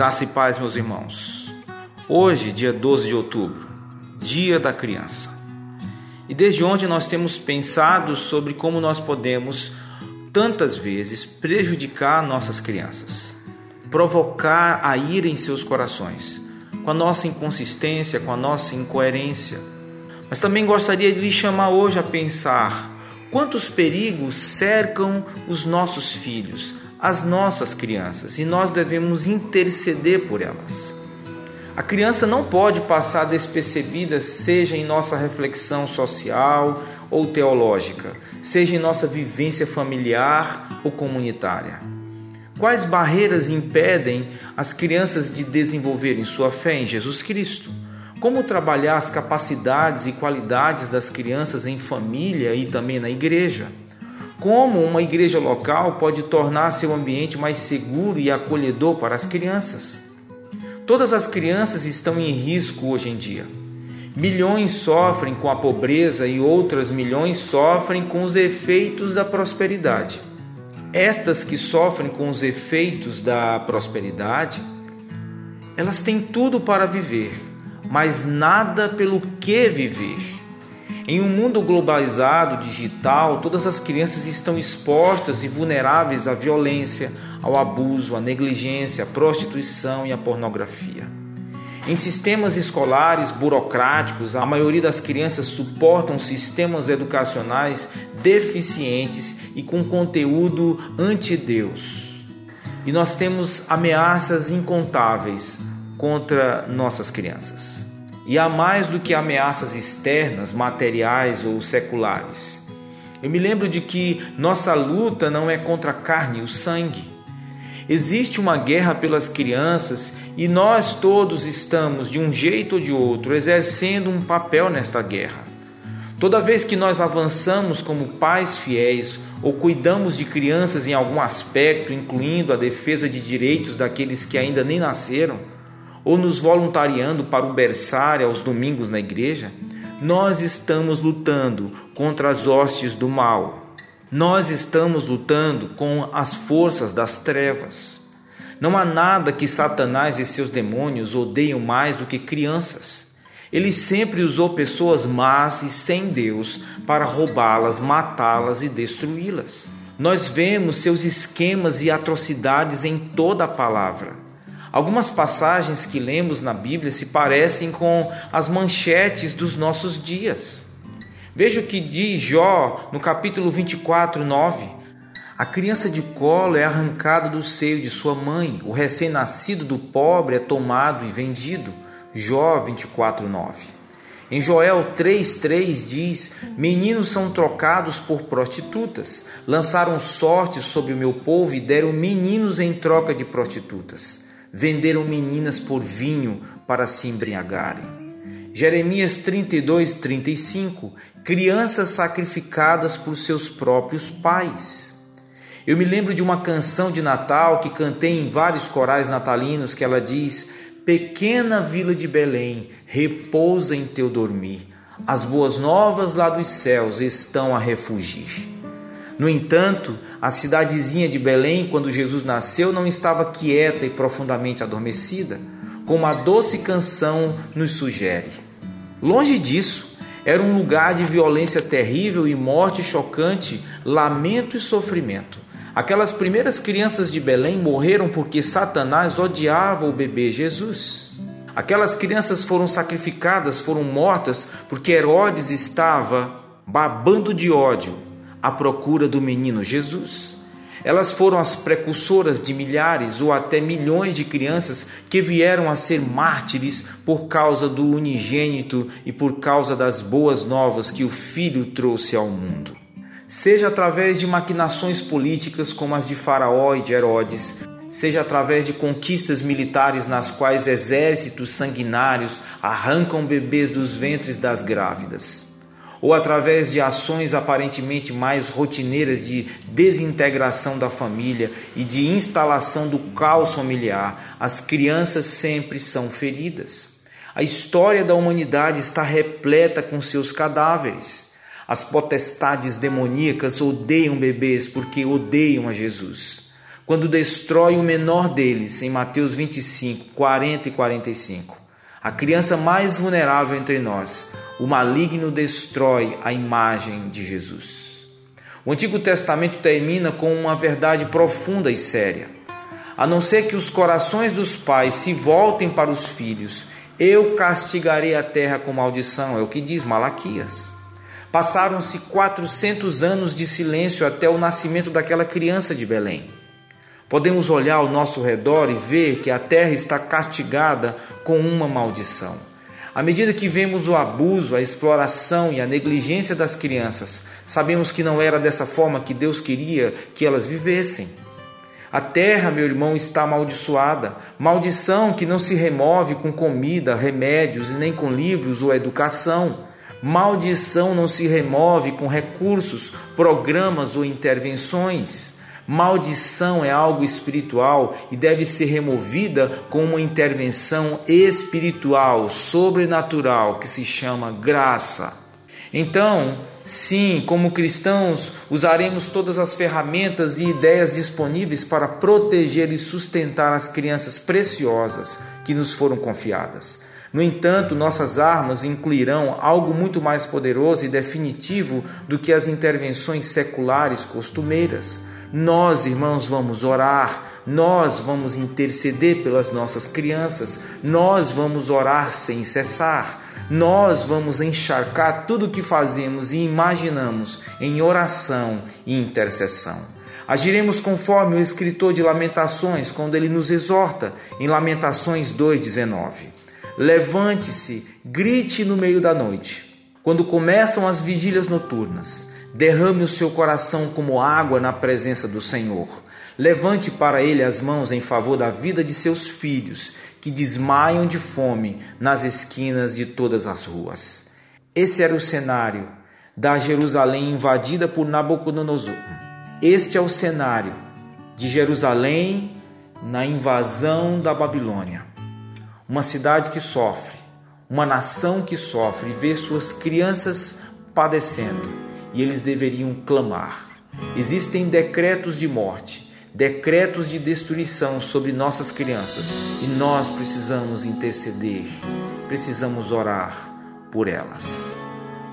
Graça e paz, meus irmãos. Hoje, dia 12 de outubro, Dia da Criança. E desde ontem nós temos pensado sobre como nós podemos tantas vezes prejudicar nossas crianças, provocar a ira em seus corações, com a nossa inconsistência, com a nossa incoerência. Mas também gostaria de lhe chamar hoje a pensar quantos perigos cercam os nossos filhos, as nossas crianças e nós devemos interceder por elas. A criança não pode passar despercebida, seja em nossa reflexão social ou teológica, seja em nossa vivência familiar ou comunitária. Quais barreiras impedem as crianças de desenvolverem sua fé em Jesus Cristo? Como trabalhar as capacidades e qualidades das crianças em família e também na igreja? Como uma igreja local pode tornar seu ambiente mais seguro e acolhedor para as crianças? Todas as crianças estão em risco hoje em dia. Milhões sofrem com a pobreza e outras milhões sofrem com os efeitos da prosperidade. Estas que sofrem com os efeitos da prosperidade, elas têm tudo para viver, mas nada pelo que viver. Em um mundo globalizado, digital, todas as crianças estão expostas e vulneráveis à violência, ao abuso, à negligência, à prostituição e à pornografia. Em sistemas escolares burocráticos, a maioria das crianças suportam sistemas educacionais deficientes e com conteúdo anti-Deus. E nós temos ameaças incontáveis contra nossas crianças. E há mais do que ameaças externas, materiais ou seculares. Eu me lembro de que nossa luta não é contra a carne e o sangue. Existe uma guerra pelas crianças e nós todos estamos, de um jeito ou de outro, exercendo um papel nesta guerra. Toda vez que nós avançamos como pais fiéis ou cuidamos de crianças em algum aspecto, incluindo a defesa de direitos daqueles que ainda nem nasceram, ou nos voluntariando para o berçário aos domingos na igreja, nós estamos lutando contra as hostes do mal. Nós estamos lutando com as forças das trevas. Não há nada que Satanás e seus demônios odeiam mais do que crianças. Ele sempre usou pessoas más e sem Deus para roubá-las, matá-las e destruí-las. Nós vemos seus esquemas e atrocidades em toda a palavra. Algumas passagens que lemos na Bíblia se parecem com as manchetes dos nossos dias. Veja o que diz Jó no capítulo 24, 9. A criança de colo é arrancada do seio de sua mãe, o recém-nascido do pobre é tomado e vendido. Jó 24, 9. Em Joel 3,3 diz: Meninos são trocados por prostitutas, lançaram sorte sobre o meu povo e deram meninos em troca de prostitutas venderam meninas por vinho para se embriagarem. Jeremias 32, 35, crianças sacrificadas por seus próprios pais. Eu me lembro de uma canção de Natal que cantei em vários corais natalinos que ela diz: Pequena vila de Belém, repousa em teu dormir. As boas novas lá dos céus estão a refugir. No entanto, a cidadezinha de Belém, quando Jesus nasceu, não estava quieta e profundamente adormecida, como a doce canção nos sugere. Longe disso, era um lugar de violência terrível e morte chocante, lamento e sofrimento. Aquelas primeiras crianças de Belém morreram porque Satanás odiava o bebê Jesus. Aquelas crianças foram sacrificadas, foram mortas porque Herodes estava babando de ódio à procura do menino Jesus. Elas foram as precursoras de milhares ou até milhões de crianças que vieram a ser mártires por causa do unigênito e por causa das boas novas que o Filho trouxe ao mundo. Seja através de maquinações políticas como as de Faraó e de Herodes, seja através de conquistas militares nas quais exércitos sanguinários arrancam bebês dos ventres das grávidas ou através de ações aparentemente mais rotineiras de desintegração da família e de instalação do caos familiar, as crianças sempre são feridas. A história da humanidade está repleta com seus cadáveres. As potestades demoníacas odeiam bebês porque odeiam a Jesus. quando destrói o menor deles, em Mateus 25, 40 e 45. A criança mais vulnerável entre nós, o maligno destrói a imagem de Jesus. O Antigo Testamento termina com uma verdade profunda e séria. A não ser que os corações dos pais se voltem para os filhos, eu castigarei a terra com maldição, é o que diz Malaquias. Passaram-se 400 anos de silêncio até o nascimento daquela criança de Belém. Podemos olhar ao nosso redor e ver que a terra está castigada com uma maldição. À medida que vemos o abuso, a exploração e a negligência das crianças, sabemos que não era dessa forma que Deus queria que elas vivessem. A terra, meu irmão, está amaldiçoada. Maldição que não se remove com comida, remédios e nem com livros ou educação. Maldição não se remove com recursos, programas ou intervenções. Maldição é algo espiritual e deve ser removida com uma intervenção espiritual, sobrenatural, que se chama graça. Então, Sim, como cristãos, usaremos todas as ferramentas e ideias disponíveis para proteger e sustentar as crianças preciosas que nos foram confiadas. No entanto, nossas armas incluirão algo muito mais poderoso e definitivo do que as intervenções seculares costumeiras. Nós, irmãos, vamos orar, nós vamos interceder pelas nossas crianças, nós vamos orar sem cessar nós vamos encharcar tudo o que fazemos e imaginamos em oração e intercessão. Agiremos conforme o escritor de Lamentações, quando ele nos exorta em Lamentações 2,19. Levante-se, grite no meio da noite. Quando começam as vigílias noturnas, derrame o seu coração como água na presença do Senhor. Levante para ele as mãos em favor da vida de seus filhos, que desmaiam de fome nas esquinas de todas as ruas. Esse era o cenário da Jerusalém invadida por Nabucodonosor. Este é o cenário de Jerusalém na invasão da Babilônia. Uma cidade que sofre, uma nação que sofre e vê suas crianças padecendo, e eles deveriam clamar. Existem decretos de morte decretos de destruição sobre nossas crianças e nós precisamos interceder, precisamos orar por elas.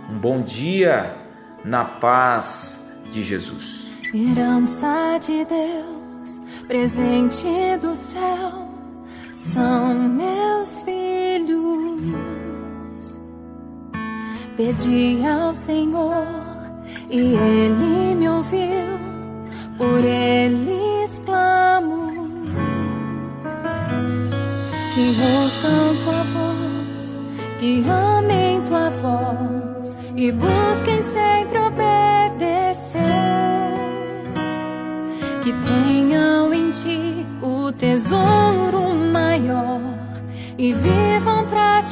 Um bom dia na paz de Jesus. Herança de Deus, presente do céu, são meus filhos. Pedi ao Senhor e Ele me ouviu, por Ele que ouçam tua voz, que amem tua voz e busquem sempre obedecer. Que tenham em ti o tesouro maior e vivam pra